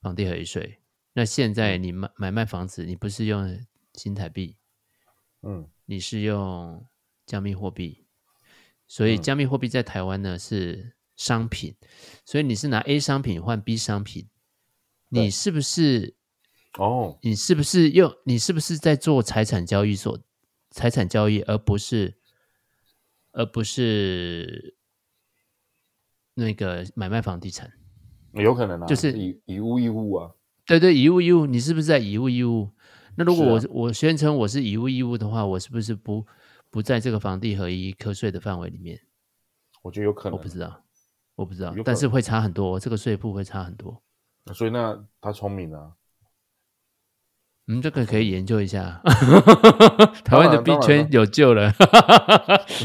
房地合一税。那现在你买买卖房子，你不是用新台币，嗯，你是用加密货币，所以加密货币在台湾呢是商品，所以你是拿 A 商品换 B 商品，你是不是？哦，你是不是用？你是不是在做财产交易所？财产交易，而不是，而不是那个买卖房地产，有可能啊，就是以以物易物啊。对对，以物易物，你是不是在以物易物？那如果我、啊、我宣称我是以物易物的话，我是不是不不在这个房地合一课税的范围里面？我觉得有可能，我不知道，我不知道，但是会差很多，这个税负会差很多。所以那他聪明啊。嗯，这个可以研究一下。台湾的币圈有救了。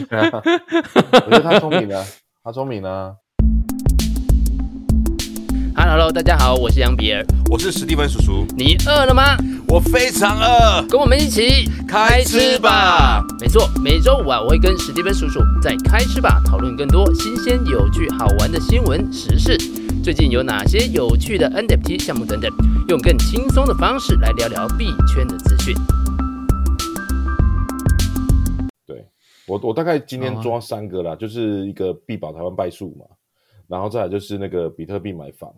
我觉得他聪明了，他聪明了。Hello，大家好，我是杨比尔，我是史蒂芬叔叔。你饿了吗？我非常饿，跟我们一起开吃吧。没错，每周五啊，我会跟史蒂芬叔叔在开吃吧讨论更多新鲜、有趣、好玩的新闻时事。最近有哪些有趣的 NFT 项目等等，用更轻松的方式来聊聊币圈的资讯。对，我，我大概今天抓三个啦，哦、就是一个币宝台湾败诉嘛，然后再来就是那个比特币买房，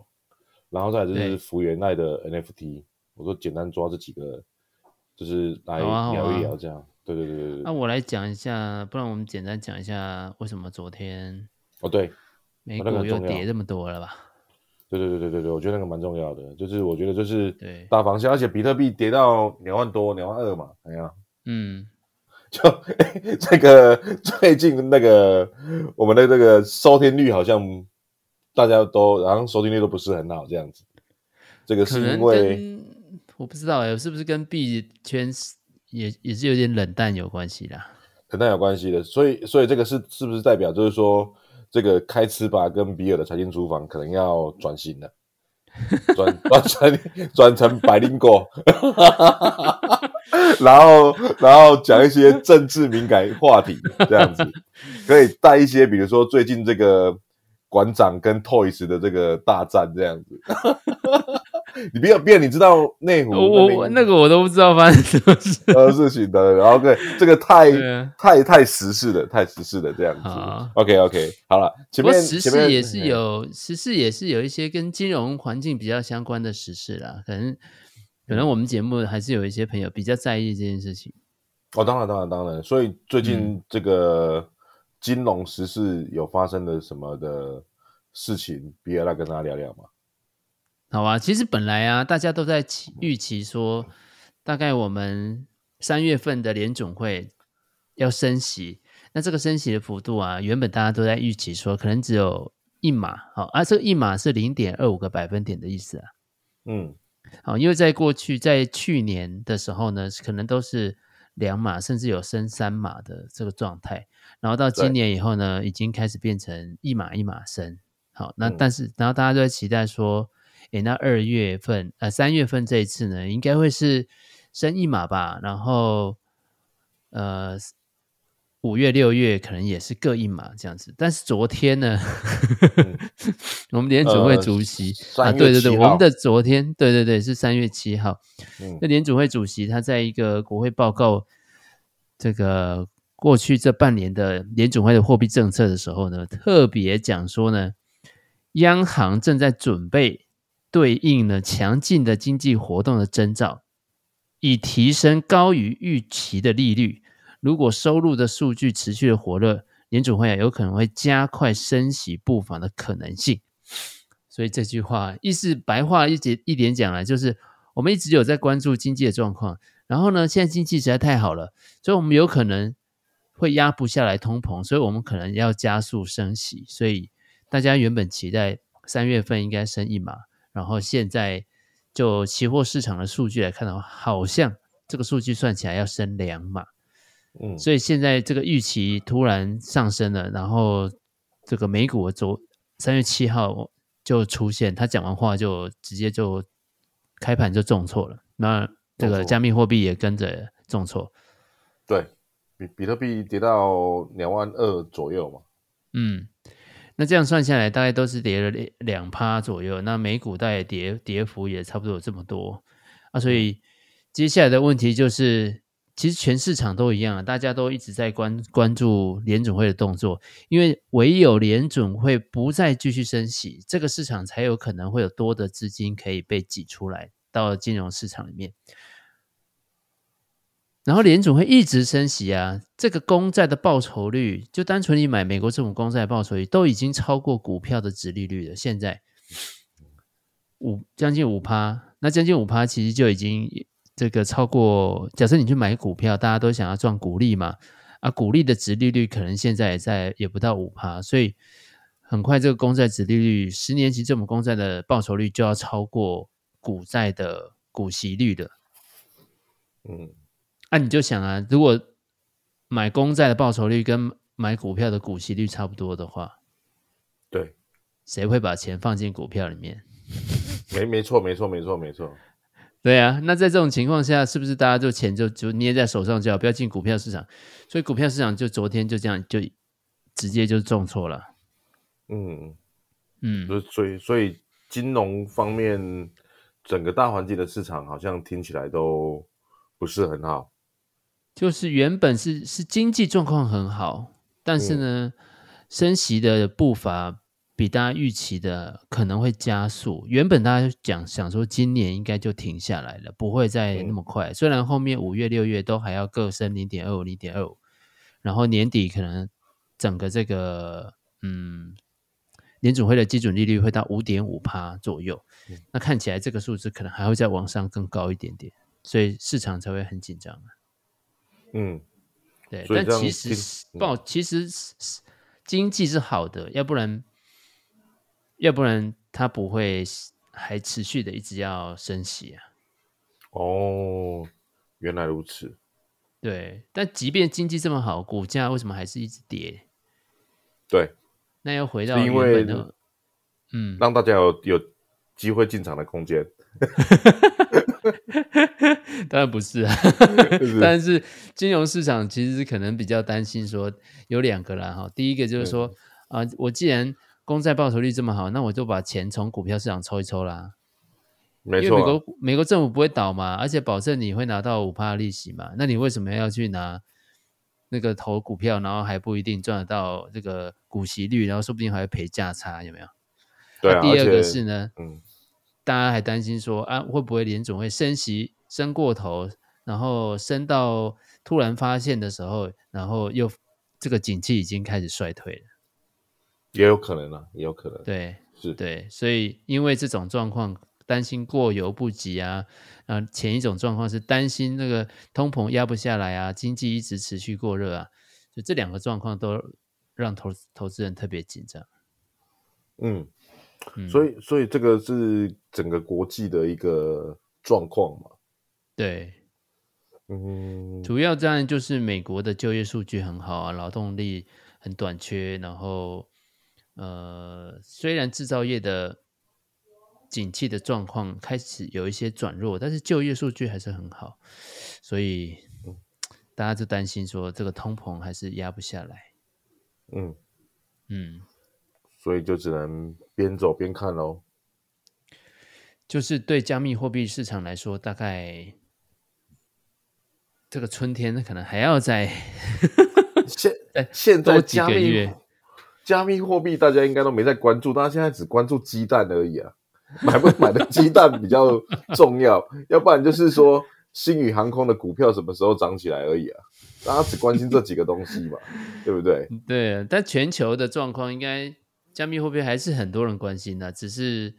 然后再来就是福原爱的 NFT。我说简单抓这几个，就是来聊一聊这样。对对对对对。那、啊、我来讲一下，不然我们简单讲一下为什么昨天哦对，美股又跌这么多了吧？对对对对对对，我觉得那个蛮重要的，就是我觉得就是大方向，而且比特币跌到两万多、两万二嘛，哎呀，嗯，就 这个最近那个我们的这个收听率好像大家都，然后收听率都不是很好这样子，这个是因为我不知道哎，是不是跟币圈也也是有点冷淡有关系啦？冷淡有关系的，所以所以这个是是不是代表就是说？这个开吃吧跟比尔的财经厨房可能要转型了，转转成转成百灵果，然后然后讲一些政治敏感话题，这样子可以带一些，比如说最近这个馆长跟 Toys 的这个大战这样子。你不要变，你知道内湖我那个我都不知道发生什么事。呃事情的，然后对这个太太太时事了，太时事了这样子。OK OK，好了，前面时事也是有时事也是有一些跟金融环境比较相关的时事啦，可能可能我们节目还是有一些朋友比较在意这件事情。哦，当然当然当然，所以最近这个金融时事有发生的什么的事情，比尔来跟大家聊聊嘛。好啊，其实本来啊，大家都在预期说，大概我们三月份的联总会要升息，那这个升息的幅度啊，原本大家都在预期说，可能只有一码，好，啊，这个一码是零点二五个百分点的意思啊，嗯，好，因为在过去，在去年的时候呢，可能都是两码，甚至有升三码的这个状态，然后到今年以后呢，已经开始变成一码一码升，好，那但是，然后大家都在期待说。诶，那二月份，呃，三月份这一次呢，应该会是升一码吧。然后，呃，五月、六月可能也是各一码这样子。但是昨天呢，嗯、我们联准会主席、呃、啊，对对对，我们的昨天，对对对，是三月七号。那联准会主席他在一个国会报告这个过去这半年的联准会的货币政策的时候呢，特别讲说呢，央行正在准备。对应呢强劲的经济活动的征兆，以提升高于预期的利率。如果收入的数据持续的火热，联准会啊有可能会加快升息步伐的可能性。所以这句话意思白话一节一点讲来，就是我们一直有在关注经济的状况。然后呢，现在经济实在太好了，所以我们有可能会压不下来通膨，所以我们可能要加速升息。所以大家原本期待三月份应该升一码。然后现在就期货市场的数据来看的话，好像这个数据算起来要升两码，嗯，所以现在这个预期突然上升了，然后这个美股昨三月七号就出现，他讲完话就直接就开盘就重挫了，那这个加密货币也跟着重挫，对，比比特币跌到两万二左右嘛，嗯。那这样算下来，大概都是跌了两两趴左右。那美股大概跌跌幅也差不多有这么多啊。所以接下来的问题就是，其实全市场都一样，大家都一直在关关注联准会的动作，因为唯有联准会不再继续升息，这个市场才有可能会有多的资金可以被挤出来到金融市场里面。然后联准会一直升息啊，这个公债的报酬率，就单纯你买美国政府公债的报酬率，都已经超过股票的殖利率了。现在五将近五趴，那将近五趴其实就已经这个超过。假设你去买股票，大家都想要赚股利嘛，啊，股利的值利率可能现在也在也不到五趴，所以很快这个公债值利率，十年期政府公债的报酬率就要超过股债的股息率了。嗯。那、啊、你就想啊，如果买公债的报酬率跟买股票的股息率差不多的话，对，谁会把钱放进股票里面？没，没错，没错，没错，没错。对啊，那在这种情况下，是不是大家就钱就就捏在手上，就好，不要进股票市场？所以股票市场就昨天就这样就直接就重挫了。嗯嗯，所以所以金融方面整个大环境的市场好像听起来都不是很好。就是原本是是经济状况很好，但是呢，嗯、升息的步伐比大家预期的可能会加速。原本大家讲想说今年应该就停下来了，不会再那么快。嗯、虽然后面五月、六月都还要各升零点二五、零点二五，然后年底可能整个这个嗯联准会的基准利率会到五点五趴左右。嗯、那看起来这个数字可能还会再往上更高一点点，所以市场才会很紧张。嗯，对，但其实不好，其实经济是好的，要不然，要不然它不会还持续的一直要升息啊。哦，原来如此。对，但即便经济这么好，股价为什么还是一直跌？对，那又回到原本的，嗯，让大家有有机会进场的空间。当然不是啊 但是金融市场其实可能比较担心说有两个啦哈，第一个就是说啊、呃，我既然公债报酬率这么好，那我就把钱从股票市场抽一抽啦，没错，因为美国美国政府不会倒嘛，而且保证你会拿到五趴利息嘛，那你为什么要去拿那个投股票，然后还不一定赚得到这个股息率，然后说不定还会赔价差，有没有？对啊，第二个是呢，嗯。大家还担心说啊，会不会联总会升息升过头，然后升到突然发现的时候，然后又这个景气已经开始衰退了，也有可能啊，也有可能。对，是，对，所以因为这种状况，担心过犹不及啊，啊，前一种状况是担心那个通膨压不下来啊，经济一直持续过热啊，就这两个状况都让投投资人特别紧张。嗯。所以，所以这个是整个国际的一个状况嘛？对，嗯，主要当然就是美国的就业数据很好啊，劳动力很短缺，然后呃，虽然制造业的景气的状况开始有一些转弱，但是就业数据还是很好，所以 大家就担心说这个通膨还是压不下来。嗯嗯。所以就只能边走边看喽。就是对加密货币市场来说，大概这个春天可能还要再 现现在加密加密货币大家应该都没在关注，大家现在只关注鸡蛋而已啊，买不 买的鸡蛋比较重要，要不然就是说星宇航空的股票什么时候涨起来而已啊，大家只关心这几个东西嘛，对不对？对，但全球的状况应该。加密货币还是很多人关心的，只是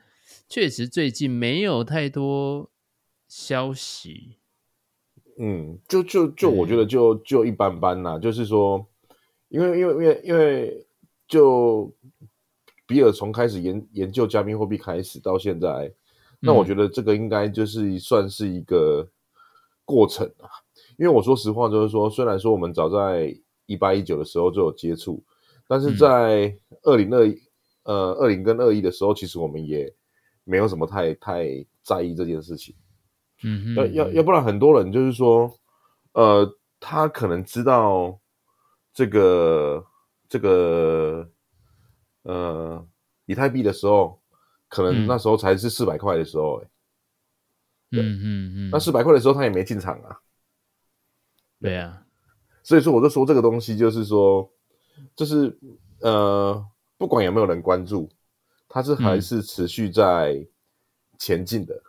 确实最近没有太多消息。嗯，就就就我觉得就就一般般啦，就是说，因为因为因为因为就比尔从开始研研究加密货币开始到现在，那我觉得这个应该就是算是一个过程啊。因为我说实话，就是说，虽然说我们早在一八一九的时候就有接触，但是在二零二一。呃，二零跟二一的时候，其实我们也没有什么太太在意这件事情。嗯哼，要要要不然很多人就是说，呃，他可能知道这个这个呃以太币的时候，可能那时候才是四百块的时候、欸，哎、嗯，嗯嗯。嗯，那四百块的时候他也没进场啊。对啊，所以说我就说这个东西就是说，就是呃，不管有没有人关注，它是还是持续在前进的。嗯、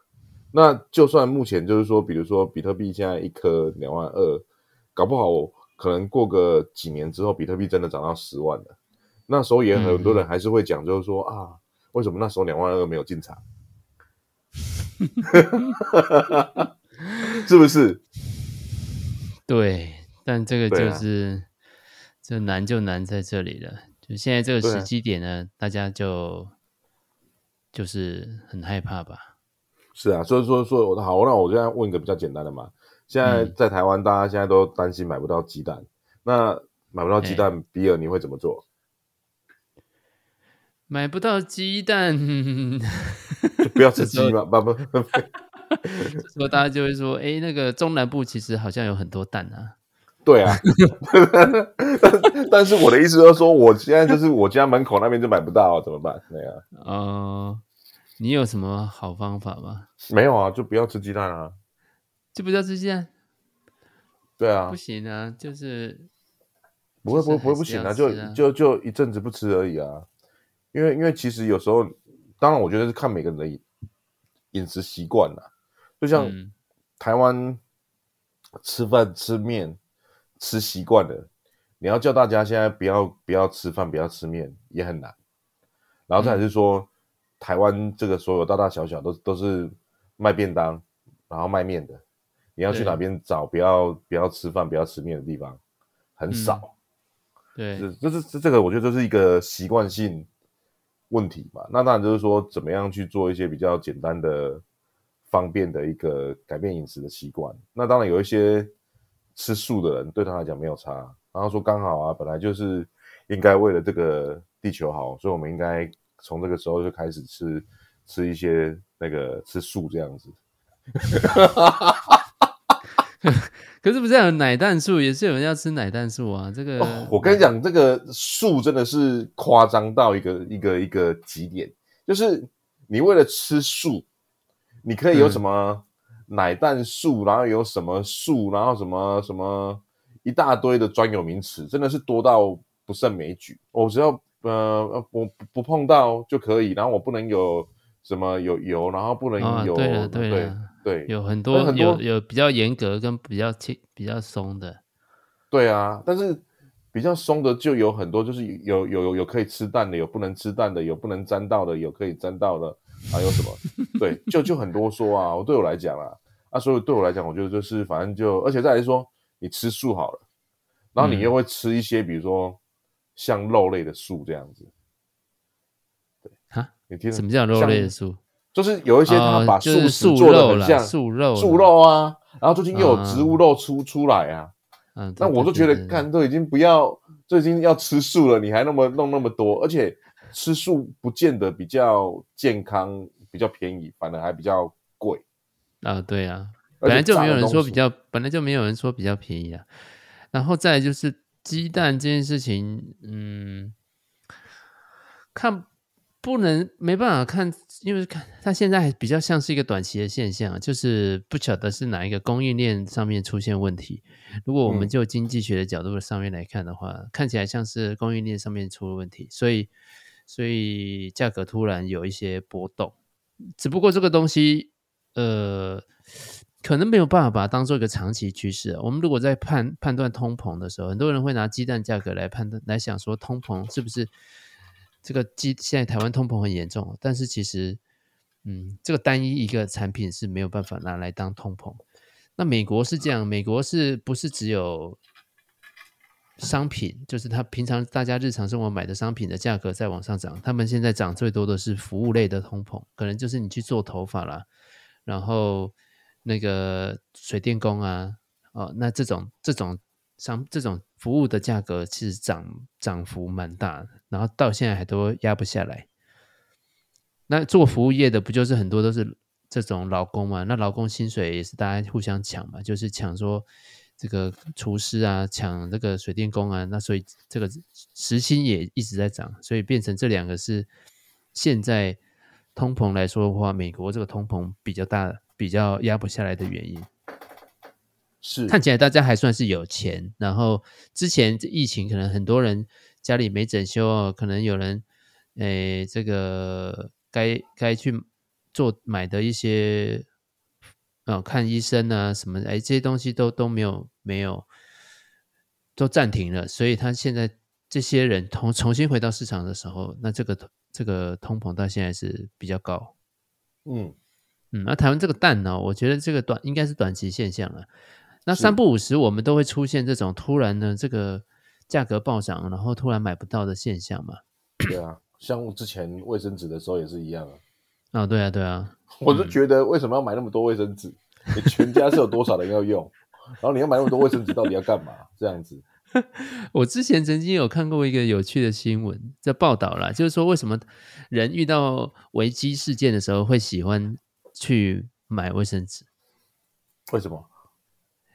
那就算目前就是说，比如说比特币现在一颗两万二，搞不好可能过个几年之后，比特币真的涨到十万了，那时候也很多人还是会讲，就是说、嗯、啊，为什么那时候两万二没有进场？是不是？对，但这个就是，这、啊、难就难在这里了。就现在这个时机点呢，大家就就是很害怕吧？是啊，所以说说好，那我现在问一个比较简单的嘛。现在在台湾，大家现在都担心买不到鸡蛋，嗯、那买不到鸡蛋，欸、比尔你会怎么做？买不到鸡蛋，就不要吃鸡嘛，不不。这时候大家就会说：“哎、欸，那个中南部其实好像有很多蛋啊。”对啊，但但是我的意思就是说，我现在就是我家门口那边就买不到，怎么办？对啊，哦、呃，你有什么好方法吗？没有啊，就不要吃鸡蛋啊，就不叫吃鸡蛋。对啊，不行啊，就是不会不会不会不行啊，就就就一阵子不吃而已啊。因为因为其实有时候，当然我觉得是看每个人的饮食习惯啦。就像台湾吃饭吃面吃习惯了，你要叫大家现在不要不要吃饭不要吃面也很难。然后再来是说，嗯、台湾这个所有大大小小都都是卖便当然后卖面的，你要去哪边找不要不要吃饭不要吃面的地方很少。嗯、对，这这这这个我觉得这是一个习惯性问题吧。那当然就是说，怎么样去做一些比较简单的。方便的一个改变饮食的习惯，那当然有一些吃素的人对他来讲没有差，然后说刚好啊，本来就是应该为了这个地球好，所以我们应该从这个时候就开始吃吃一些那个吃素这样子。可是不是有奶蛋素，也是有人要吃奶蛋素啊？这个、哦、我跟你讲，这个素真的是夸张到一个一个一个极点，就是你为了吃素。你可以有什么奶蛋素，嗯、然后有什么素，然后什么什么一大堆的专有名词，真的是多到不胜枚举。我只要呃我不碰到就可以，然后我不能有什么有油，然后不能有、哦、对对，有很多很多有有比较严格跟比较轻比较松的。对啊，但是比较松的就有很多，就是有有有有可以吃蛋的，有不能吃蛋的，有不能沾到的，有可以沾到的。还有什么？对，就就很多说啊。我对我来讲啊，啊，所以对我来讲，我觉得就是反正就，而且再来说，你吃素好了，然后你又会吃一些，比如说像肉类的素这样子。对哈，你听什么叫肉类的素？就是有一些他把素食做的很像素肉，素肉啊，然后最近又有植物肉出出来啊。嗯，那我都觉得，看都已经不要，都已经要吃素了，你还那么弄那么多，而且。吃素不见得比较健康，比较便宜，反而还比较贵啊！对啊，本来就没有人说比较，本来就没有人说比较便宜啊。然后再就是鸡蛋这件事情，嗯，看不能没办法看，因为看它现在还比较像是一个短期的现象，就是不晓得是哪一个供应链上面出现问题。如果我们就经济学的角度上面来看的话，嗯、看起来像是供应链上面出了问题，所以。所以价格突然有一些波动，只不过这个东西，呃，可能没有办法把它当做一个长期趋势。我们如果在判判断通膨的时候，很多人会拿鸡蛋价格来判断，来想说通膨是不是这个鸡？现在台湾通膨很严重，但是其实，嗯，这个单一一个产品是没有办法拿来当通膨。那美国是这样，美国是不是只有？商品就是他平常大家日常生活买的商品的价格在往上涨，他们现在涨最多的是服务类的通膨，可能就是你去做头发啦，然后那个水电工啊，哦，那这种这种商这种服务的价格其实涨涨幅蛮大，然后到现在还都压不下来。那做服务业的不就是很多都是这种劳工嘛？那劳工薪水也是大家互相抢嘛，就是抢说。这个厨师啊，抢这个水电工啊，那所以这个时薪也一直在涨，所以变成这两个是现在通膨来说的话，美国这个通膨比较大，比较压不下来的原因。是看起来大家还算是有钱，然后之前疫情可能很多人家里没整修哦，可能有人诶这个该该去做买的一些。哦，看医生啊，什么哎，这些东西都都没有没有都暂停了，所以他现在这些人重重新回到市场的时候，那这个这个通膨到现在是比较高。嗯嗯，那台湾这个蛋呢，我觉得这个短应该是短期现象了。那三不五时我们都会出现这种突然呢，这个价格暴涨，然后突然买不到的现象嘛。对啊，像之前卫生纸的时候也是一样啊。啊、哦，对啊，对啊。我就觉得为什么要买那么多卫生纸？嗯、你全家是有多少人要用？然后你要买那么多卫生纸，到底要干嘛？这样子。我之前曾经有看过一个有趣的新闻，在报道啦，就是说为什么人遇到危机事件的时候会喜欢去买卫生纸？为什么？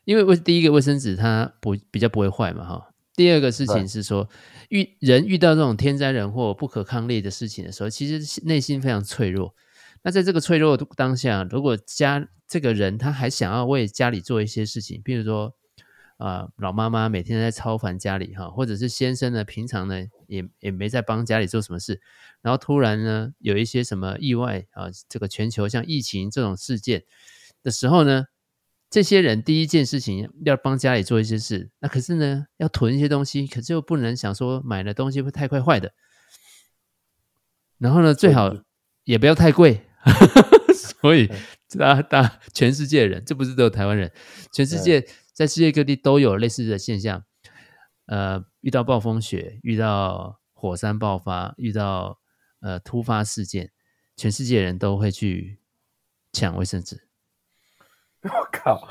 因为卫第一个卫生纸它不比较不会坏嘛，哈。第二个事情是说，遇人遇到这种天灾人祸、不可抗力的事情的时候，其实内心非常脆弱。那在这个脆弱的当下，如果家这个人他还想要为家里做一些事情，比如说啊、呃，老妈妈每天在操烦家里哈，或者是先生呢，平常呢也也没在帮家里做什么事，然后突然呢有一些什么意外啊，这个全球像疫情这种事件的时候呢，这些人第一件事情要帮家里做一些事，那可是呢要囤一些东西，可是又不能想说买的东西会太快坏的，然后呢最好也不要太贵。所以，大大全世界人，这不是只有台湾人，全世界在世界各地都有类似的现象。呃，遇到暴风雪，遇到火山爆发，遇到呃突发事件，全世界人都会去抢卫生纸。我靠，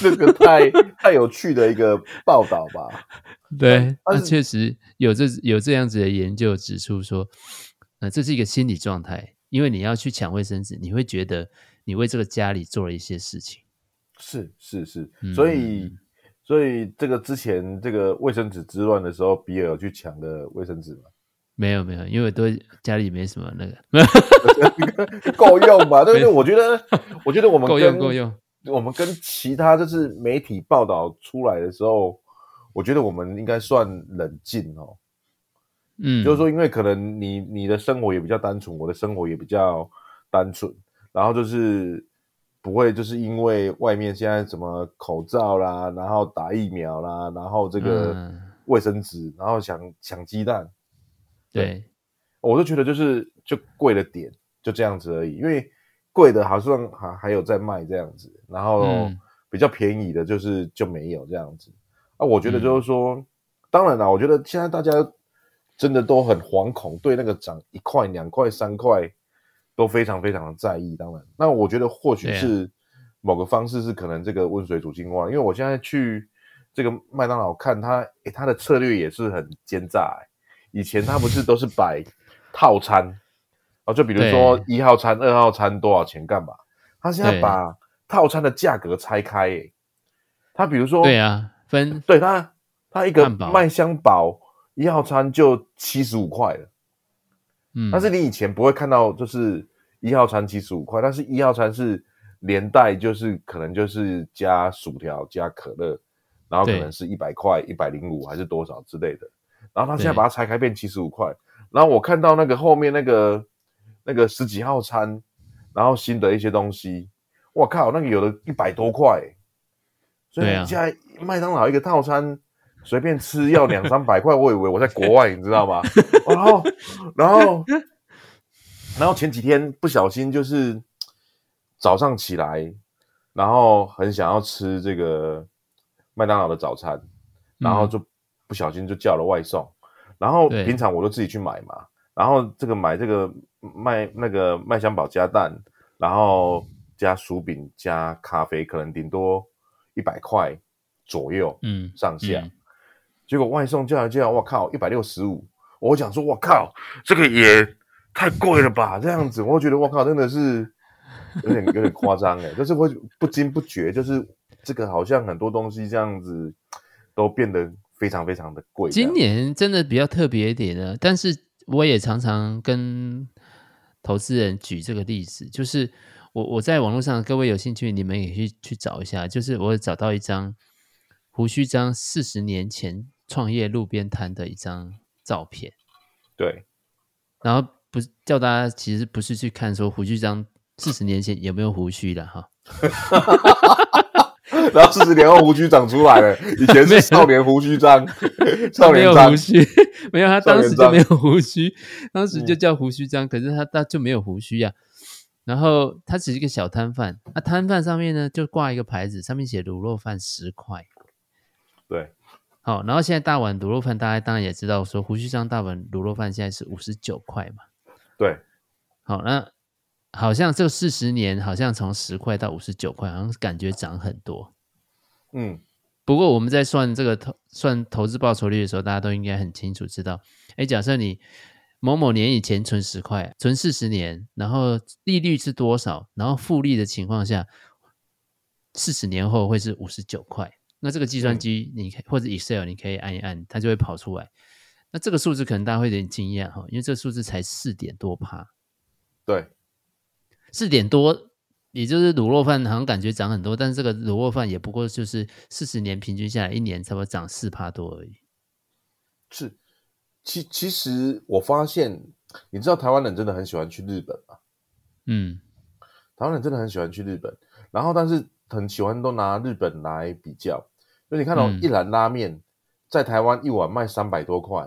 这个太太有趣的一个报道吧？对，那确实有这有这样子的研究指出说，呃，这是一个心理状态。因为你要去抢卫生纸，你会觉得你为这个家里做了一些事情。是是是，所以、嗯、所以这个之前这个卫生纸之乱的时候，比尔有去抢的卫生纸吗？没有没有，因为都家里没什么那个 够用吧？对不对？我觉得我觉得我们够用够用。我们跟其他就是媒体报道出来的时候，我觉得我们应该算冷静哦。嗯，就是说，因为可能你你的生活也比较单纯，我的生活也比较单纯，然后就是不会就是因为外面现在什么口罩啦，然后打疫苗啦，然后这个卫生纸，嗯、然后抢抢鸡蛋，对，我就觉得就是就贵了点，就这样子而已。因为贵的好像还还有在卖这样子，然后比较便宜的就是就没有这样子。啊，我觉得就是说，嗯、当然啦，我觉得现在大家。真的都很惶恐，对那个涨一块、两块、三块都非常非常的在意。当然，那我觉得或许是某个方式是可能这个温水煮青蛙，因为我现在去这个麦当劳看他，诶，他的策略也是很奸诈。以前他不是都是摆套餐，哦，就比如说一号餐、二号餐多少钱干嘛？他现在把套餐的价格拆开，欸，他比如说，对啊，分对他他一个麦香堡。一号餐就七十五块了，嗯，但是你以前不会看到，就是一号餐七十五块，但是一号餐是连带就是可能就是加薯条加可乐，然后可能是一百块一百零五还是多少之类的，然后他现在把它拆开变七十五块，然后我看到那个后面那个那个十几号餐，然后新的一些东西，我靠，那个有的一百多块，所以现在麦当劳一个套餐。随便吃要两三百块，我以为我在国外，你知道吗？然后，然后，然后前几天不小心就是早上起来，然后很想要吃这个麦当劳的早餐，然后就不小心就叫了外送。然后平常我都自己去买嘛，然后这个买这个麦那个麦香堡加蛋，然后加薯饼加咖啡，可能顶多一百块左右，嗯，上下。嗯结果外送叫一叫，我靠，一百六十五！我想说，我靠，这个也太贵了吧？这样子，我觉得我靠，真的是有点有点夸张诶，就是会不经不觉，就是这个好像很多东西这样子都变得非常非常的贵。今年真的比较特别一点呢，但是我也常常跟投资人举这个例子，就是我我在网络上，各位有兴趣，你们也可以去找一下，就是我找到一张胡须章四十年前创业路边摊的一张照片，对，然后不是叫大家其实不是去看说胡须章四十年前有没有胡须的哈，然后四十年后胡须长出来了，以前是少年胡须张，少年张胡须。没有，他当时就没有胡须，当时就叫胡须张，可是他他就没有胡须呀。然后他只是一个小摊贩，那摊贩上面呢就挂一个牌子，上面写卤肉饭十块。对，好，然后现在大碗卤肉饭，大家当然也知道，说胡须张大碗卤肉饭现在是五十九块嘛。对，好，那好像这四十年，好像从十块到五十九块，好像感觉涨很多。嗯。不过我们在算这个投算投资报酬率的时候，大家都应该很清楚知道，哎，假设你某某年以前存十块，存四十年，然后利率是多少，然后复利的情况下，四十年后会是五十九块。那这个计算机你可以或者 Excel 你可以按一按，它就会跑出来。那这个数字可能大家会有点惊讶哈，因为这个数字才四点多趴。对，四点多。也就是卤肉饭好像感觉涨很多，但是这个卤肉饭也不过就是四十年平均下来一年差不多涨四趴多而已。是，其其实我发现，你知道台湾人真的很喜欢去日本吗？嗯，台湾人真的很喜欢去日本，然后但是很喜欢都拿日本来比较，就你看到、哦嗯、一兰拉面在台湾一碗卖三百多块，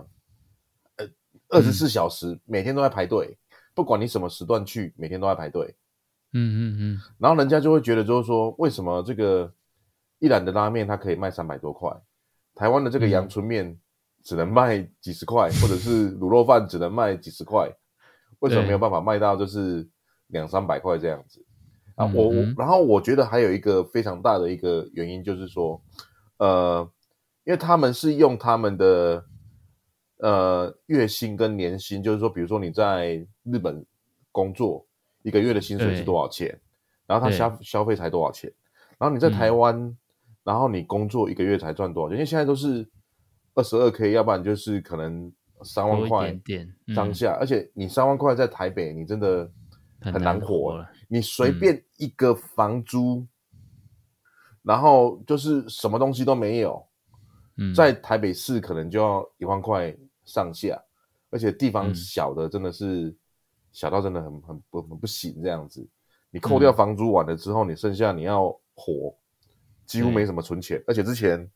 呃，二十四小时、嗯、每天都在排队，不管你什么时段去，每天都在排队。嗯嗯嗯，然后人家就会觉得，就是说，为什么这个一兰的拉面它可以卖三百多块，台湾的这个阳春面只能卖几十块，或者是卤肉饭只能卖几十块，为什么没有办法卖到就是两三百块这样子？啊，我我，然后我觉得还有一个非常大的一个原因就是说，呃，因为他们是用他们的呃月薪跟年薪，就是说，比如说你在日本工作。一个月的薪水是多少钱？然后他消消费才多少钱？然后你在台湾、嗯，然后你工作一个月才赚多少钱？因为现在都是二十二 k，要不然就是可能三万块当下、嗯。而且你三万块在台北，你真的很难活。了你随便一个房租、嗯，然后就是什么东西都没有，嗯、在台北市可能就要一万块上下，而且地方小的真的是。嗯小到真的很很不很不行这样子，你扣掉房租完了之后，嗯、你剩下你要活，几乎没什么存钱。而且之前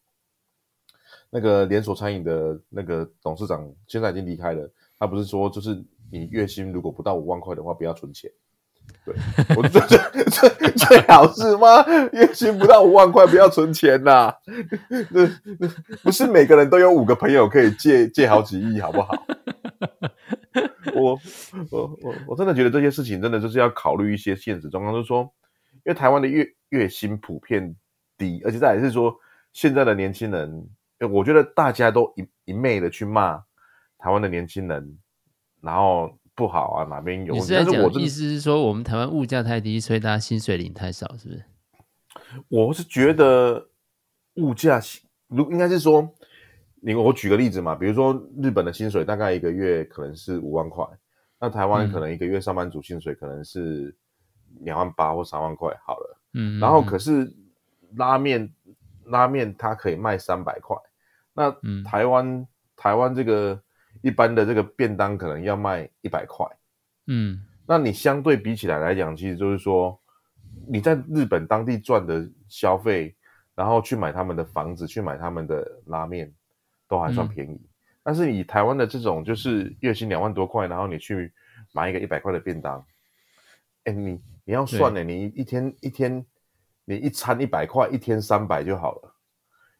那个连锁餐饮的那个董事长现在已经离开了，他不是说就是你月薪如果不到五万块的话，不要存钱。对，我觉得最最好是吗？月薪不到五万块不要存钱呐、那那不是每个人都有五个朋友可以借借好几亿，好不好？我我我我真的觉得这些事情真的就是要考虑一些现实状况，就是说，因为台湾的月月薪普遍低，而且再也是说，现在的年轻人，我觉得大家都一一昧的去骂台湾的年轻人，然后不好啊，哪边有？你是在讲意思是说，我们台湾物价太低，所以大家薪水领太少，是不是？我是觉得物价，如应该是说。你我举个例子嘛，比如说日本的薪水大概一个月可能是五万块，那台湾可能一个月上班族薪水可能是两万八或三万块好了，嗯，然后可是拉面拉面它可以卖三百块，那台湾、嗯、台湾这个一般的这个便当可能要卖一百块，嗯，那你相对比起来来讲，其实就是说你在日本当地赚的消费，然后去买他们的房子，去买他们的拉面。都还算便宜，嗯，但是以台湾的这种就是月薪两万多块，然后你去买一个一百块的便当，哎，你你要算呢，你一天一天你一餐一百块，一天三百就好了，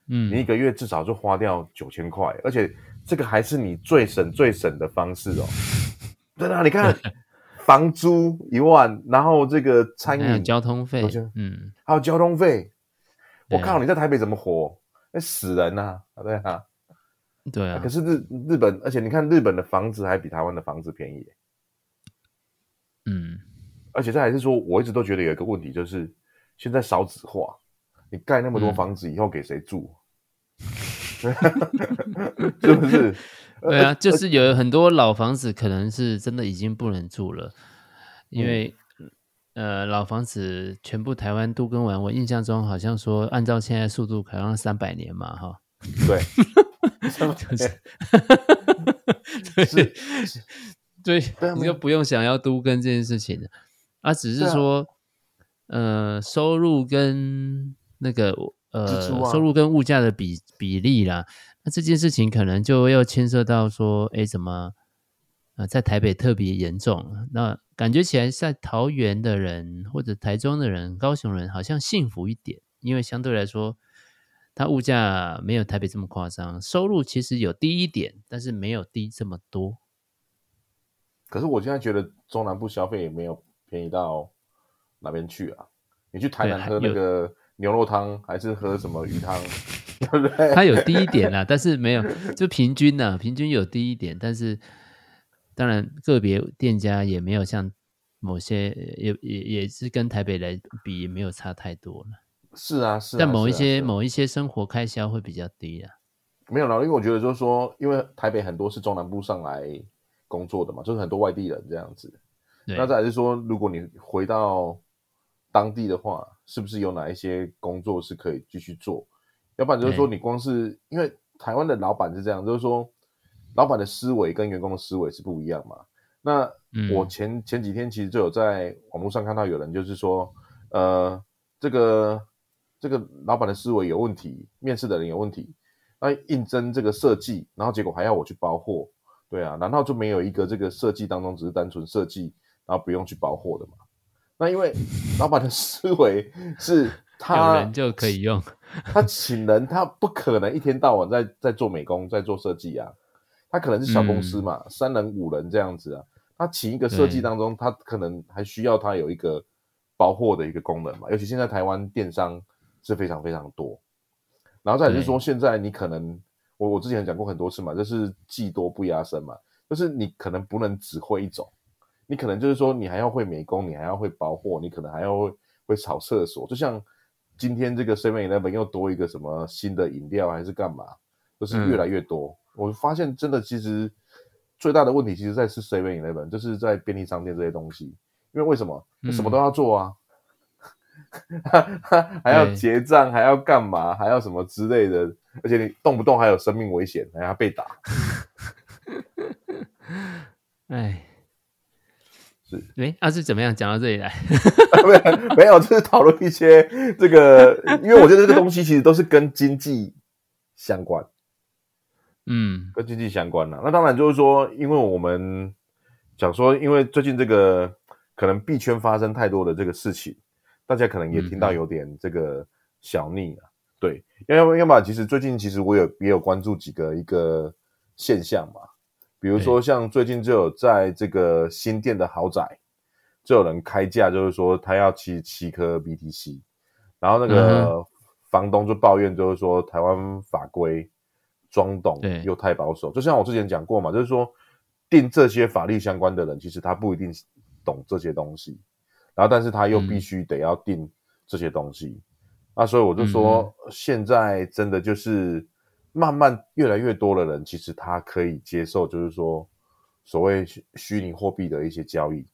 嗯，你一个月至少就花掉九千块，而且这个还是你最省最省的方式哦。对啊，你看房租一万，然后这个餐饮交通费，嗯，还有交通费，我靠，你在台北怎么活？那死人呐，对啊。对啊，可是日日本，而且你看日本的房子还比台湾的房子便宜，嗯，而且这还是说，我一直都觉得有一个问题，就是现在少子化，你盖那么多房子以后给谁住？是不是？对啊，就是有很多老房子可能是真的已经不能住了，因为、嗯、呃老房子全部台湾都更完，我印象中好像说按照现在速度可能三百年嘛，哈。对，就是，对，对，你就不用想要都更这件事情了，啊，只是说，啊、呃，收入跟那个呃、啊，收入跟物价的比比例啦，那这件事情可能就要牵涉到说，哎，怎么啊、呃，在台北特别严重，那感觉起来在桃园的人或者台中的人、高雄人好像幸福一点，因为相对来说。它物价没有台北这么夸张，收入其实有低一点，但是没有低这么多。可是我现在觉得中南部消费也没有便宜到哪边去啊！你去台南喝那个牛肉汤，还是喝什么鱼汤，对不对？它有低一点啦，但是没有就平均呐，平均有低一点，但是当然个别店家也没有像某些也也也是跟台北来比，也没有差太多了。是啊，是啊。但某一些、啊啊、某一些生活开销会比较低啊。没有啦，因为我觉得就是说，因为台北很多是中南部上来工作的嘛，就是很多外地人这样子。那再来是说，如果你回到当地的话，是不是有哪一些工作是可以继续做？要不然就是说，你光是因为台湾的老板是这样，就是说，老板的思维跟员工的思维是不一样嘛。那我前、嗯、前几天其实就有在网络上看到有人就是说，呃，这个。这个老板的思维有问题，面试的人有问题，那应征这个设计，然后结果还要我去包货，对啊，难道就没有一个这个设计当中只是单纯设计，然后不用去包货的吗？那因为老板的思维是他有人就可以用，他请人他不可能一天到晚在在做美工，在做设计啊，他可能是小公司嘛，嗯、三人五人这样子啊，他请一个设计当中，他可能还需要他有一个包货的一个功能嘛，尤其现在台湾电商。是非常非常多，然后再就是说，现在你可能我我之前讲过很多次嘛，就是技多不压身嘛，就是你可能不能只会一种，你可能就是说你还要会美工，你还要会包货，你可能还要会会扫厕所，就像今天这个 Seven Eleven 又多一个什么新的饮料还是干嘛，就是越来越多。嗯、我发现真的其实最大的问题，其实在是 Seven Eleven，就是在便利商店这些东西，因为为什么？什么都要做啊。嗯 还要结账，还要干嘛？还要什么之类的？而且你动不动还有生命危险，还要被打。哎，是哎，啊是怎么样？讲到这里来，没有没有，就是讨论一些这个，因为我觉得这个东西其实都是跟经济相关，嗯，跟经济相关的。那当然就是说，因为我们讲说，因为最近这个可能币圈发生太多的这个事情。大家可能也听到有点这个小腻啊，嗯、对，要要要么其实最近其实我有也有关注几个一个现象嘛，比如说像最近就有在这个新店的豪宅，就有人开价，就是说他要七七颗 BTC，然后那个房东就抱怨，就是说台湾法规装懂又太保守，就像我之前讲过嘛，就是说定这些法律相关的人，其实他不一定懂这些东西。然后，但是他又必须得要定这些东西，那、所以我就说，现在真的就是慢慢越来越多的人，其实他可以接受，就是说所谓虚虚拟货币的一些交易，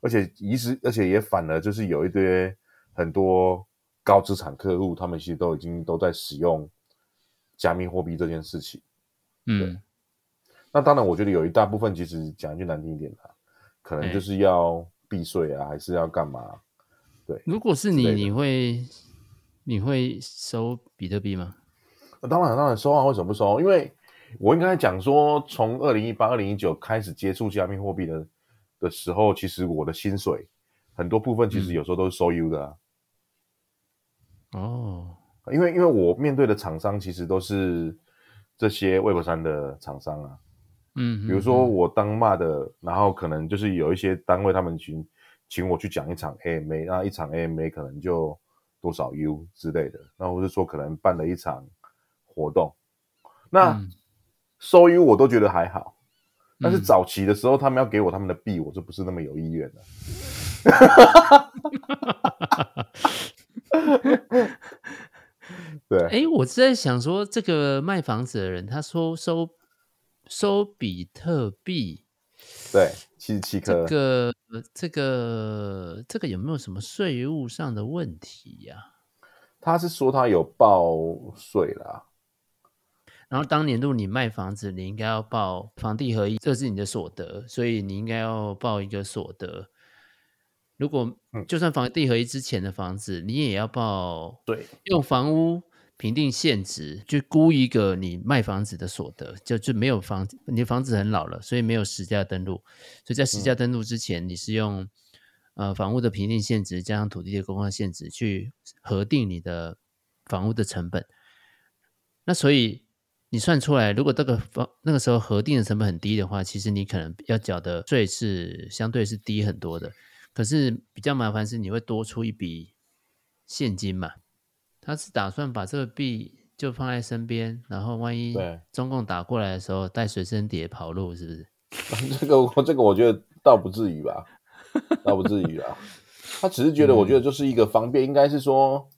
而且其实，而且也反而就是有一堆很多高资产客户，他们其实都已经都在使用加密货币这件事情。嗯，那当然，我觉得有一大部分，其实讲一句难听一点的，可能就是要。避税啊，还是要干嘛？对，如果是你，你会你会收比特币吗？当然，当然收啊，为什么不收？因为我应该讲说，从二零一八、二零一九开始接触加密货币的的时候，其实我的薪水很多部分其实有时候都是收 U 的啊。哦，因为因为我面对的厂商其实都是这些 Web 三的厂商啊。嗯，比如说我当骂的，然后可能就是有一些单位他们请请我去讲一场 AMA，那一场 AMA 可能就多少 U 之类的，那或是说可能办了一场活动，那收于我都觉得还好，但是早期的时候他们要给我他们的币，我就不是那么有意愿了。我是在想说，这个卖房子的人，他说收收比特币，对，七十七颗，这个这个这个有没有什么税务上的问题呀、啊？他是说他有报税啦。然后当年度你卖房子，你应该要报房地合一，这是你的所得，所以你应该要报一个所得。如果就算房地合一之前的房子，你也要报。对，用房屋评定现值，去估一个你卖房子的所得，就就没有房，你的房子很老了，所以没有实价登录。所以在实价登录之前，你是用呃房屋的评定现值加上土地的公告现值去核定你的房屋的成本。那所以。你算出来，如果这个房那个时候核定的成本很低的话，其实你可能要缴的税是相对是低很多的。可是比较麻烦是你会多出一笔现金嘛？他是打算把这个币就放在身边，然后万一中共打过来的时候带随身碟跑路，是不是？这个这个我觉得倒不至于吧，倒不至于啊。他只是觉得，我觉得就是一个方便，嗯、应该是说，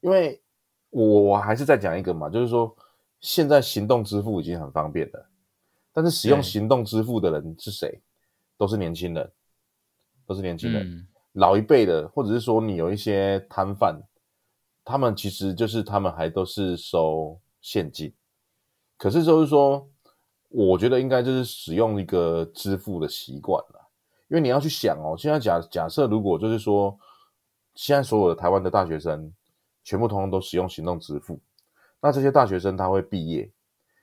因为我我还是再讲一个嘛，就是说。现在行动支付已经很方便了，但是使用行动支付的人是谁？都是年轻人，都是年轻人。嗯、老一辈的，或者是说你有一些摊贩，他们其实就是他们还都是收现金。可是就是说，我觉得应该就是使用一个支付的习惯了，因为你要去想哦，现在假假设如果就是说，现在所有的台湾的大学生全部通通都使用行动支付。那这些大学生他会毕业，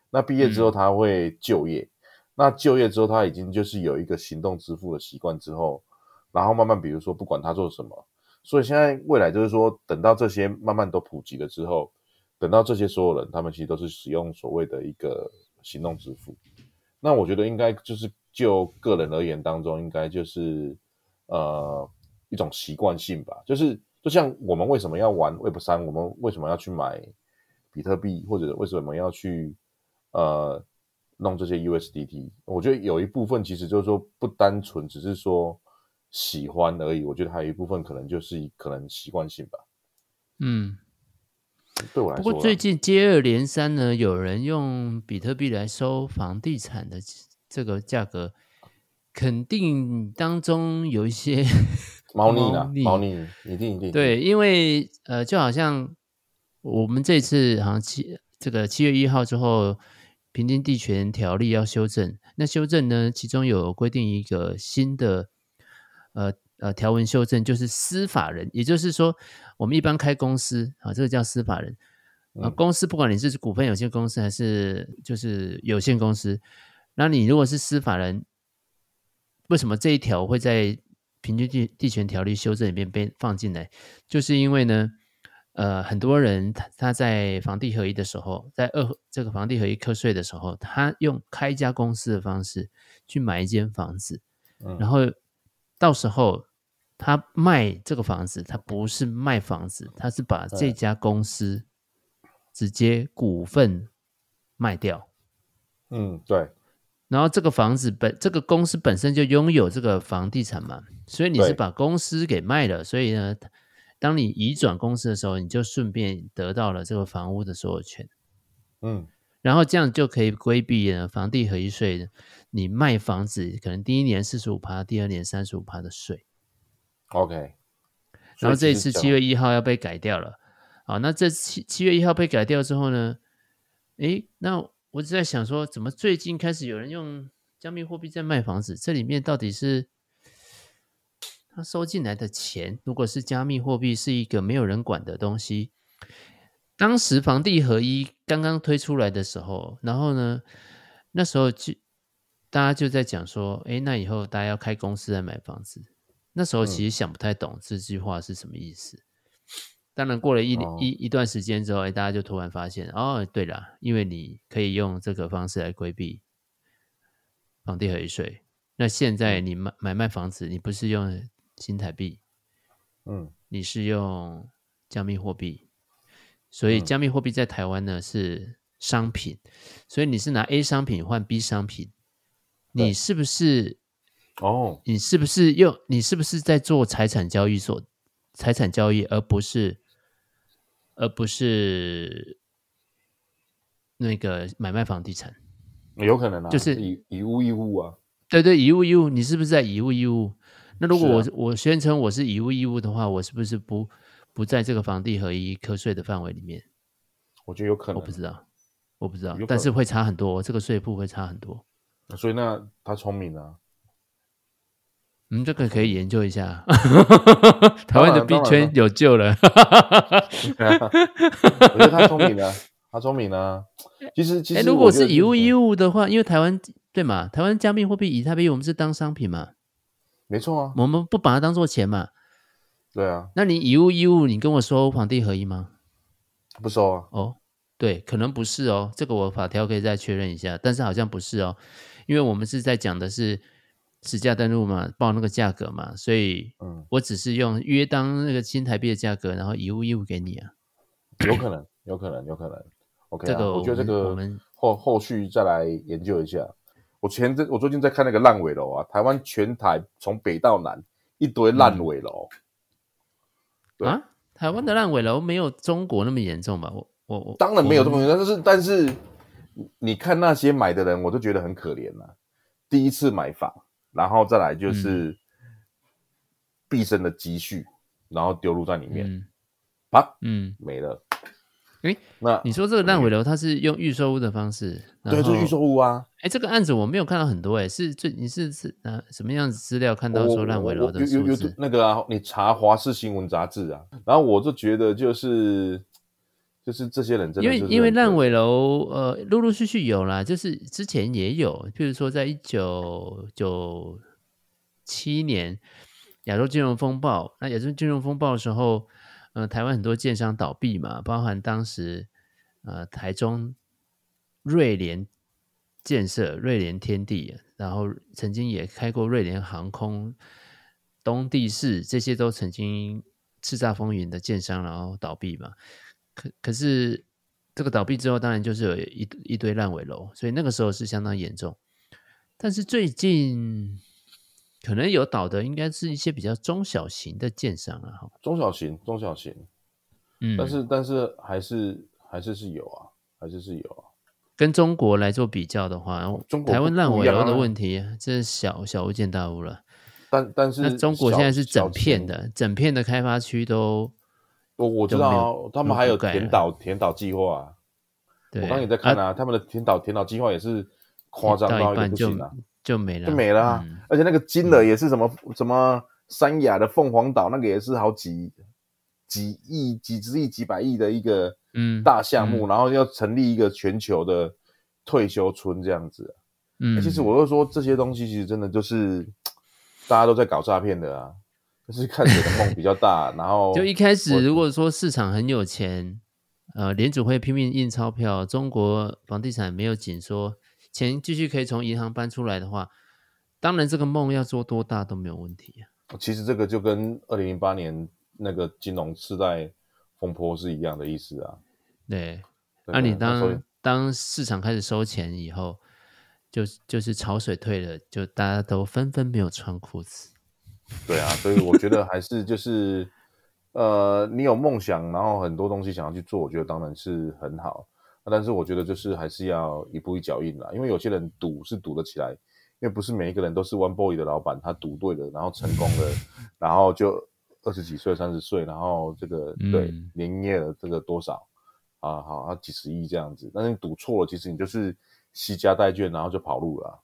那毕业之后他会就业，嗯、那就业之后他已经就是有一个行动支付的习惯之后，然后慢慢比如说不管他做什么，所以现在未来就是说等到这些慢慢都普及了之后，等到这些所有人他们其实都是使用所谓的一个行动支付，那我觉得应该就是就个人而言当中应该就是呃一种习惯性吧，就是就像我们为什么要玩 Web 三，我们为什么要去买？比特币或者为什么要去呃弄这些 USDT？我觉得有一部分其实就是说不单纯只是说喜欢而已，我觉得还有一部分可能就是可能习惯性吧。嗯，对我来说。不过最近接二连三呢，有人用比特币来收房地产的这个价格，肯定当中有一些 猫腻了，猫腻，一定一定。对，因为呃，就好像。我们这次好像七这个七月一号之后，平均地权条例要修正。那修正呢，其中有规定一个新的呃呃条文修正，就是司法人，也就是说，我们一般开公司啊，这个叫司法人啊。公司不管你是股份有限公司还是就是有限公司，那你如果是司法人，为什么这一条会在平均地地权条例修正里面被放进来？就是因为呢。呃，很多人他他在房地合一的时候，在二这个房地合一课税的时候，他用开一家公司的方式去买一间房子，嗯、然后到时候他卖这个房子，他不是卖房子，他是把这家公司直接股份卖掉。嗯，对。然后这个房子本这个公司本身就拥有这个房地产嘛，所以你是把公司给卖了，所以呢。当你移转公司的时候，你就顺便得到了这个房屋的所有权，嗯，然后这样就可以规避了房地合一税。你卖房子可能第一年四十五趴，第二年三十五趴的税。OK，然后这一次七月一号要被改掉了。好，那这七七月一号被改掉之后呢？诶，那我只在想说，怎么最近开始有人用加密货币在卖房子？这里面到底是？他收进来的钱，如果是加密货币，是一个没有人管的东西。当时房地合一刚刚推出来的时候，然后呢，那时候就大家就在讲说，哎，那以后大家要开公司来买房子。那时候其实想不太懂这句话是什么意思。当然，过了一、哦、一一段时间之后，哎，大家就突然发现，哦，对了，因为你可以用这个方式来规避房地合一税。那现在你买买卖房子，你不是用新台币，嗯，你是用加密货币，所以加密货币在台湾呢是商品，所以你是拿 A 商品换 B 商品，你是不是？哦，你是不是用？你是不是在做财产交易所？财产交易，而不是，而不是那个买卖房地产，有可能啊，就是以以物易物啊。对对，以物易物，你是不是在以物易物？那如果我、啊、我宣称我是以物易物的话，我是不是不不在这个房地合一课税的范围里面？我觉得有可能，我不知道，我不知道，但是会差很多，这个税负会差很多。所以那他聪明啊，嗯，这个可以研究一下。台湾的币圈有救了。我觉得他聪明啊，他聪明啊。其实其实，如果是以物易物的话，因为台湾。对嘛？台湾加密货币以太币，我们是当商品嘛？没错啊，我们不把它当做钱嘛？对啊。那你以物易物，你跟我收皇帝合一吗？不收啊。哦，对，可能不是哦。这个我法条可以再确认一下，但是好像不是哦，因为我们是在讲的是实价登录嘛，报那个价格嘛，所以嗯，我只是用约当那个新台币的价格，然后以物易物给你啊。有可能，有可能，有可能。OK，这个我觉得这个我们后后续再来研究一下。我前阵我最近在看那个烂尾楼啊，台湾全台从北到南一堆烂尾楼。嗯、啊，台湾的烂尾楼没有中国那么严重吧？我我我当然没有这么严重，但是但是你看那些买的人，我都觉得很可怜呐、啊。第一次买房，然后再来就是毕生的积蓄，然后丢入在里面，嗯、啊，嗯，没了。诶，那你说这个烂尾楼，它是用预售屋的方式？对，就是预售屋啊。哎，这个案子我没有看到很多，哎，是最你是是啊什么样子资料看到说烂尾楼的？有有有那个啊，你查华视新闻杂志啊。然后我就觉得就是就是这些人真的，因为因为烂尾楼呃陆陆续续有啦，就是之前也有，譬如说在一九九七年亚洲金融风暴，那亚洲金融风暴的时候。呃，台湾很多建商倒闭嘛，包含当时呃台中瑞联建设、瑞联天地，然后曾经也开过瑞联航空、东地市，这些都曾经叱咤风云的建商，然后倒闭嘛。可可是这个倒闭之后，当然就是有一一堆烂尾楼，所以那个时候是相当严重。但是最近。可能有倒的，应该是一些比较中小型的建商啊，哈，中小型，中小型，嗯，但是但是还是还是是有啊，还是是有啊。跟中国来做比较的话，中国台湾烂尾楼的问题，这是小小巫见大巫了。但但是那中国现在是整片的，整片的开发区都，我我知道，他们还有填岛填岛计划啊。对，我刚刚也在看啊，他们的填岛填岛计划也是夸张到一个不行啊。就没了，就没了啊！嗯、而且那个金额也是什么、嗯、什么三亚的凤凰岛，那个也是好几几亿、几十亿、几百亿的一个嗯大项目，然后要成立一个全球的退休村这样子。嗯，其实我就说这些东西其实真的就是大家都在搞诈骗的啊，就是看谁的梦比较大。然后就一开始如果说市场很有钱，呃，联储会拼命印钞票，中国房地产没有紧缩。钱继续可以从银行搬出来的话，当然这个梦要做多大都没有问题啊。其实这个就跟二零零八年那个金融次贷风波是一样的意思啊。对，那你当当市场开始收钱以后，就就是潮水退了，就大家都纷纷没有穿裤子。对啊，所以我觉得还是就是呃，你有梦想，然后很多东西想要去做，我觉得当然是很好。但是我觉得就是还是要一步一脚印啦，因为有些人赌是赌得起来，因为不是每一个人都是 One Boy 的老板，他赌对了，然后成功了，然后就二十几岁、三十岁，然后这个对年营业额这个多少啊？好，啊几十亿这样子。但是你赌错了，其实你就是惜家带眷，然后就跑路了。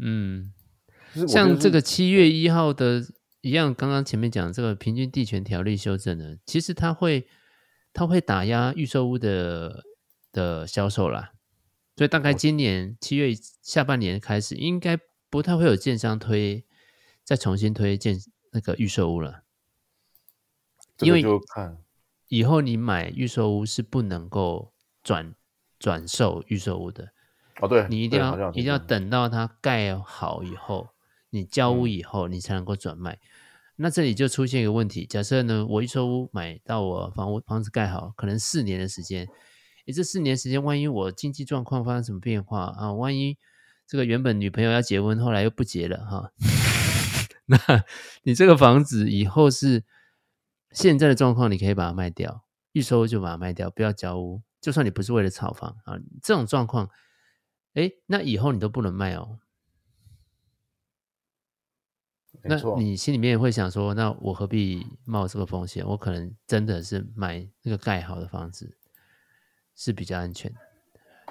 嗯，像这个七月一号的一样，刚刚前面讲这个平均地权条例修正呢，其实它会它会打压预售屋的。的销售啦，所以大概今年七月下半年开始，应该不太会有建商推再重新推建那个预售屋了。因为以后你买预售屋是不能够转转售预售屋的哦，对，你一定要一定要等到它盖好以后，你交屋以后，你才能够转卖。嗯、那这里就出现一个问题，假设呢，我预售屋买到我房屋房子盖好，可能四年的时间。你这四年时间，万一我经济状况发生什么变化啊？万一这个原本女朋友要结婚，后来又不结了哈？那你这个房子以后是现在的状况，你可以把它卖掉，预收就把它卖掉，不要交屋，就算你不是为了炒房啊，这种状况，哎，那以后你都不能卖哦。那你心里面会想说，那我何必冒这个风险？我可能真的是买那个盖好的房子是比较安全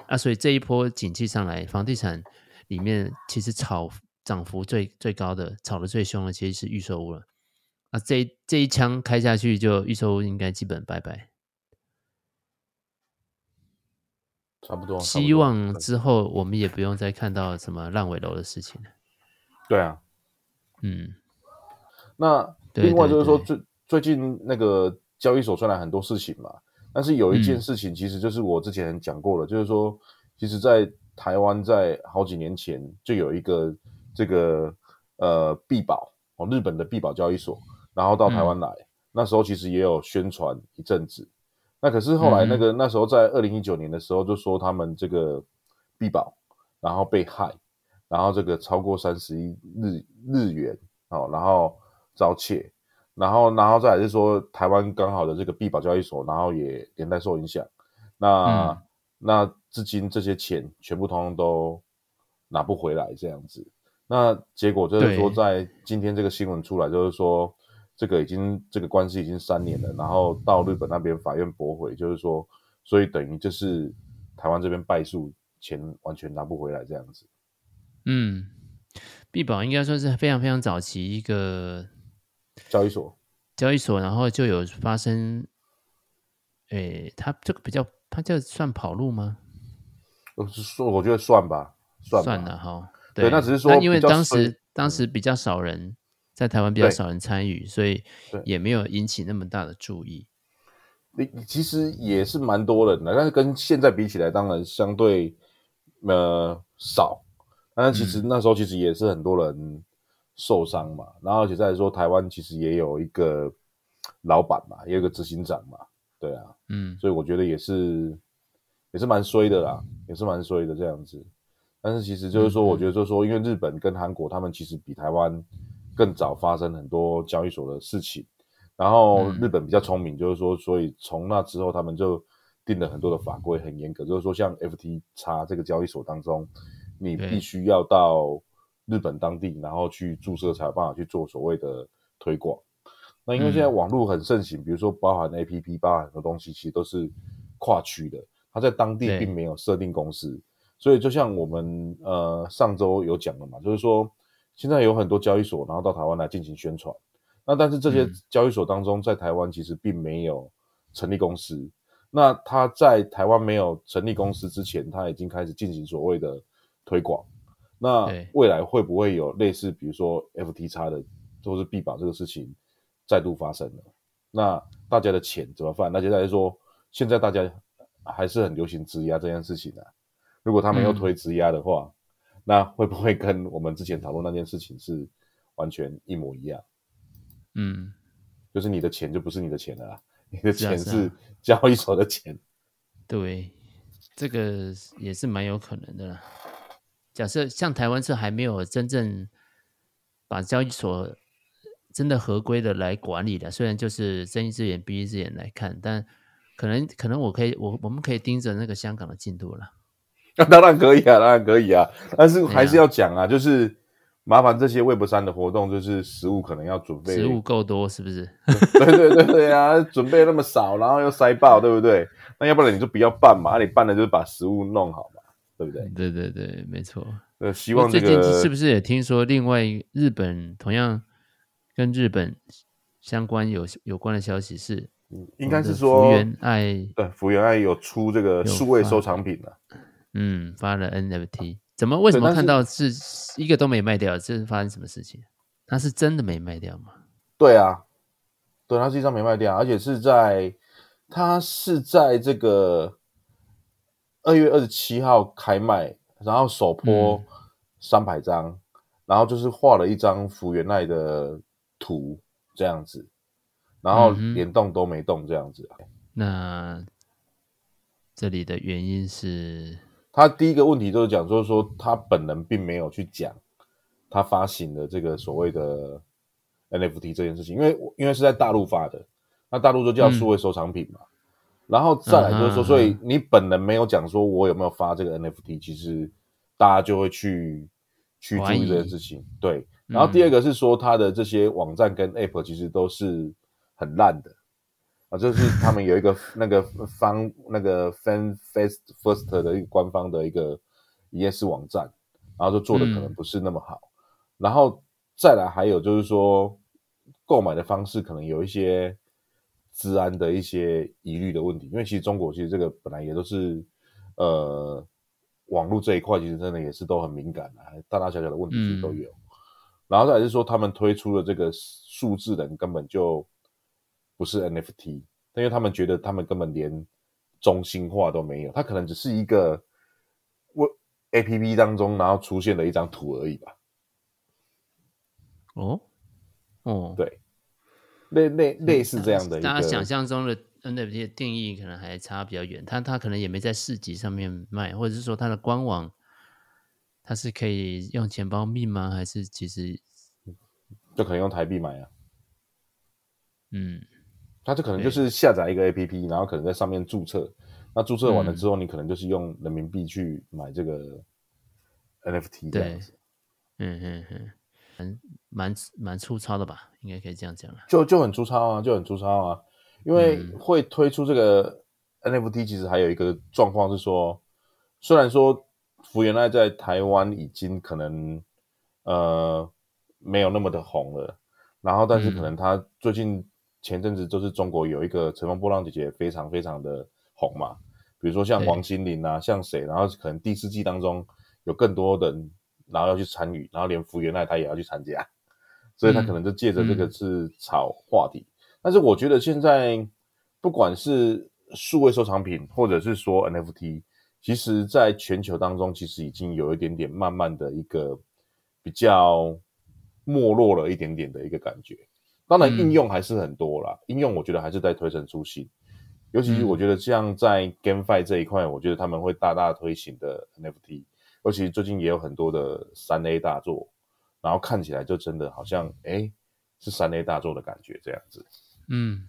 啊。所以这一波景气上来，房地产里面其实炒涨幅最最高的、炒的最凶的，其实是预售屋了。啊，这一这一枪开下去，就预售屋应该基本拜拜。差不多。希望之后我们也不用再看到什么烂尾楼的事情了。对啊。嗯，那另外就是说，最最近那个交易所出来很多事情嘛，但是有一件事情，其实就是我之前讲过了，嗯、就是说，其实，在台湾在好几年前就有一个这个呃币宝哦，日本的币宝交易所，然后到台湾来，嗯、那时候其实也有宣传一阵子，那可是后来那个、嗯、那时候在二零一九年的时候，就说他们这个币宝然后被害。然后这个超过三十亿日日元，哦，然后遭窃，然后然后再来是说台湾刚好的这个币宝交易所，然后也连带受影响，那、嗯、那至今这些钱全部通通都拿不回来这样子，那结果就是说在今天这个新闻出来，就是说这个已经这个官司已经三年了，然后到日本那边法院驳回，就是说，所以等于就是台湾这边败诉，钱完全拿不回来这样子。嗯，币宝应该说是非常非常早期一个交易所，交易所，然后就有发生，诶，他这个比较，他这算跑路吗？我是说，我觉得算吧，算吧算了哈。对，那只是说，因为当时当时比较少人在台湾，比较少人参与，所以也没有引起那么大的注意。你其实也是蛮多人的，但是跟现在比起来，当然相对呃少。但是其实那时候其实也是很多人受伤嘛，嗯、然后而且再说，台湾其实也有一个老板嘛，也有一个执行长嘛，对啊，嗯，所以我觉得也是也是蛮衰的啦，也是蛮衰的这样子。但是其实就是说，我觉得就是说，因为日本跟韩国他们其实比台湾更早发生很多交易所的事情，然后日本比较聪明，就是说，所以从那之后他们就定了很多的法规，很严格，就是说像 FTX 这个交易所当中。你必须要到日本当地，然后去注册才有办法去做所谓的推广。那因为现在网络很盛行，嗯、比如说包含 APP，包含很多东西，其实都是跨区的。它在当地并没有设定公司，所以就像我们呃上周有讲的嘛，就是说现在有很多交易所，然后到台湾来进行宣传。那但是这些交易所当中，在台湾其实并没有成立公司。那他在台湾没有成立公司之前，他已经开始进行所谓的。推广，那未来会不会有类似，比如说 FTX 的，或是币宝这个事情再度发生了？那大家的钱怎么办？那接下来说，现在大家还是很流行质押这件事情的、啊。如果他们要推质押的话，嗯、那会不会跟我们之前讨论那件事情是完全一模一样？嗯，就是你的钱就不是你的钱了啦，你的钱是交易所的钱。对，这个也是蛮有可能的啦。假设像台湾是还没有真正把交易所真的合规的来管理的，虽然就是睁一只眼闭一只眼来看，但可能可能我可以我我们可以盯着那个香港的进度了。那当然可以啊，当然可以啊，但是还是要讲啊，就是麻烦这些 Web 三的活动，就是食物可能要准备，食物够多是不是？对对对对啊，准备那么少，然后又塞爆，对不对？那要不然你就不要办嘛，你办了就是把食物弄好嘛。对不对？对对对，没错。呃，希望这个最近是不是也听说，另外日本同样跟日本相关有有关的消息是，应该是说福原爱对福原爱有出这个数位收藏品了，嗯，发了 NFT，怎么为什么看到是一个都没卖掉？这是发生什么事情？他是真的没卖掉吗？对啊，对，他实际上没卖掉，而且是在他是在这个。二月二十七号开卖，然后首播三百张，嗯、然后就是画了一张福原爱的图这样子，然后连动都没动这样子。嗯、那这里的原因是，他第一个问题就是讲，就是说他本人并没有去讲他发行的这个所谓的 NFT 这件事情，因为因为是在大陆发的，那大陆就叫数位收藏品嘛。嗯然后再来就是说，所以你本人没有讲说我有没有发这个 NFT，其实大家就会去去注意这件事情。对，然后第二个是说，他的这些网站跟 App 其实都是很烂的啊，就是他们有一个 那个方那个 Fan Fest First 的一个官方的一个营业式网站，然后就做的可能不是那么好。然后再来还有就是说，购买的方式可能有一些。资安的一些疑虑的问题，因为其实中国其实这个本来也都是，呃，网络这一块其实真的也是都很敏感的，大大小小的问题其实都有。嗯、然后再来是说，他们推出的这个数字人根本就不是 NFT，因为他们觉得他们根本连中心化都没有，它可能只是一个我 APP 当中然后出现的一张图而已吧。哦，哦，对。类类类似这样的一个，大家想象中的 NFT 的定义可能还差比较远。它它可能也没在市集上面卖，或者是说它的官网，它是可以用钱包密吗？还是其实就可能用台币买啊？嗯，它就可能就是下载一个 APP，然后可能在上面注册。那注册完了之后，你可能就是用人民币去买这个 NFT 这样子。嗯嗯嗯。蛮蛮蛮粗糙的吧，应该可以这样讲了。就就很粗糙啊，就很粗糙啊。因为会推出这个 NFT，其实还有一个状况是说，虽然说福原爱在台湾已经可能呃没有那么的红了，然后但是可能他最近前阵子就是中国有一个乘风破浪姐姐非常非常的红嘛，比如说像王心凌啊，像谁，然后可能第四季当中有更多人。然后要去参与，然后连福原爱他也要去参加，所以他可能就借着这个是炒话题。嗯嗯、但是我觉得现在不管是数位收藏品，或者是说 NFT，其实在全球当中其实已经有一点点慢慢的一个比较没落了一点点的一个感觉。当然应用还是很多啦，嗯、应用我觉得还是在推陈出新。尤其是我觉得像在 GameFi 这一块，我觉得他们会大大推行的 NFT。尤其最近也有很多的三 A 大作，然后看起来就真的好像哎，是三 A 大作的感觉这样子。嗯，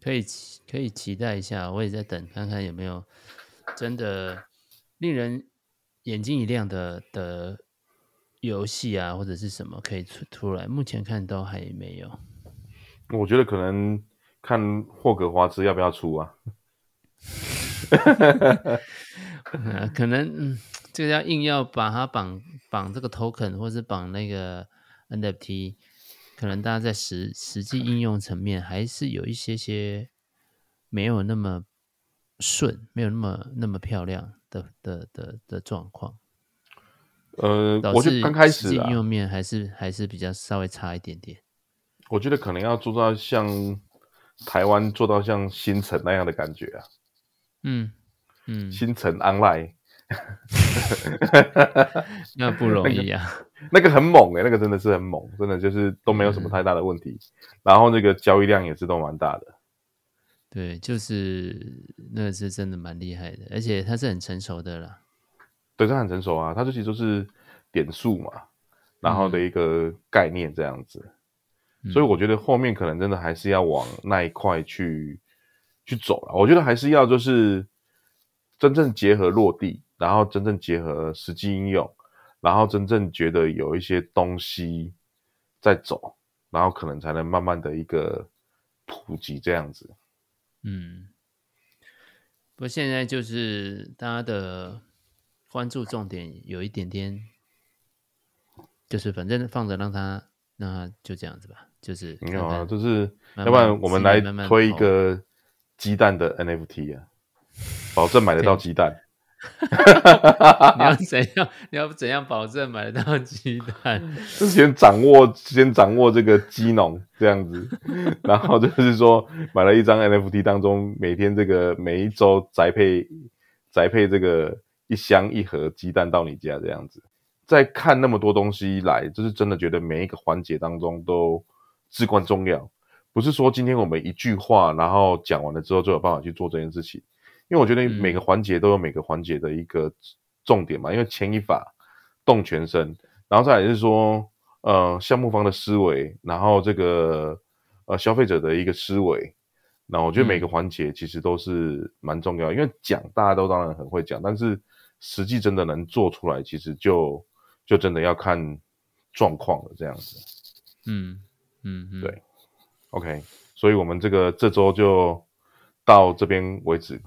可以期可以期待一下，我也在等看看有没有真的令人眼睛一亮的的游戏啊，或者是什么可以出出来。目前看都还没有。我觉得可能看霍格华兹要不要出啊？可能嗯。这个要硬要把它绑绑这个 token，或是绑那个 NFT，可能大家在实实际应用层面还是有一些些没有那么顺，没有那么那么漂亮的的的的状况。呃，我觉得刚开始应用面还是还是比较稍微差一点点。我觉得可能要做到像台湾做到像新城那样的感觉啊。嗯嗯，新城 online。那不容易啊，那个、那个很猛诶、欸，那个真的是很猛，真的就是都没有什么太大的问题，嗯、然后那个交易量也是都蛮大的。对，就是那个是真的蛮厉害的，而且它是很成熟的啦。对，它很成熟啊，它这其实就是点数嘛，然后的一个概念这样子，嗯、所以我觉得后面可能真的还是要往那一块去去走了。我觉得还是要就是真正结合落地。然后真正结合实际应用，然后真正觉得有一些东西在走，然后可能才能慢慢的一个普及这样子。嗯，不过现在就是大家的关注重点有一点点，就是反正放着让它，那就这样子吧。就是没有啊，就是要不然我们来推一个鸡蛋的 NFT 啊，保证买得 到鸡蛋。你要怎样？你要怎样保证买得到鸡蛋？就先掌握，先掌握这个鸡农这样子，然后就是说买了一张 NFT 当中，每天这个每一周宅配宅配这个一箱一盒鸡蛋到你家这样子。在看那么多东西来，就是真的觉得每一个环节当中都至关重要。不是说今天我们一句话，然后讲完了之后就有办法去做这件事情。因为我觉得每个环节都有每个环节的一个重点嘛，嗯、因为牵一发动全身，然后再来是说，呃，项目方的思维，然后这个呃消费者的一个思维，那我觉得每个环节其实都是蛮重要，嗯、因为讲大家都当然很会讲，但是实际真的能做出来，其实就就真的要看状况了，这样子。嗯嗯，嗯。对，OK，所以我们这个这周就到这边为止。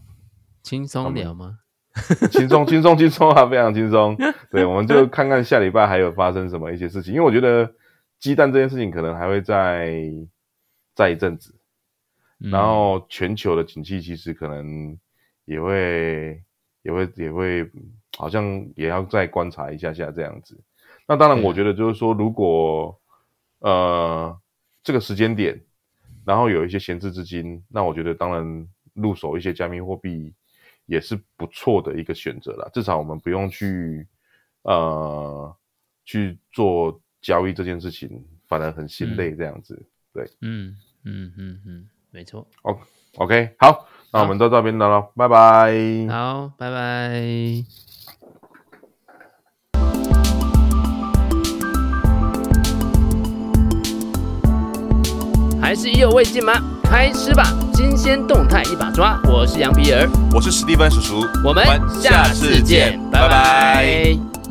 轻松聊吗？轻松轻松轻松啊，非常轻松。对，我们就看看下礼拜还有发生什么一些事情，因为我觉得鸡蛋这件事情可能还会再再一阵子，嗯、然后全球的景气其实可能也会也会也会好像也要再观察一下下这样子。那当然，我觉得就是说，如果、嗯、呃这个时间点，然后有一些闲置资金，那我觉得当然入手一些加密货币。也是不错的一个选择啦，至少我们不用去呃去做交易这件事情，反而很心累这样子。嗯、对，嗯嗯嗯嗯，没错。O OK，好，那我们到这边了咯，拜拜。好，拜拜。还是意犹未尽吗？开吃吧！新鲜动态一把抓。我是杨皮儿，我是史蒂芬叔叔，我们下次见，拜拜。拜拜。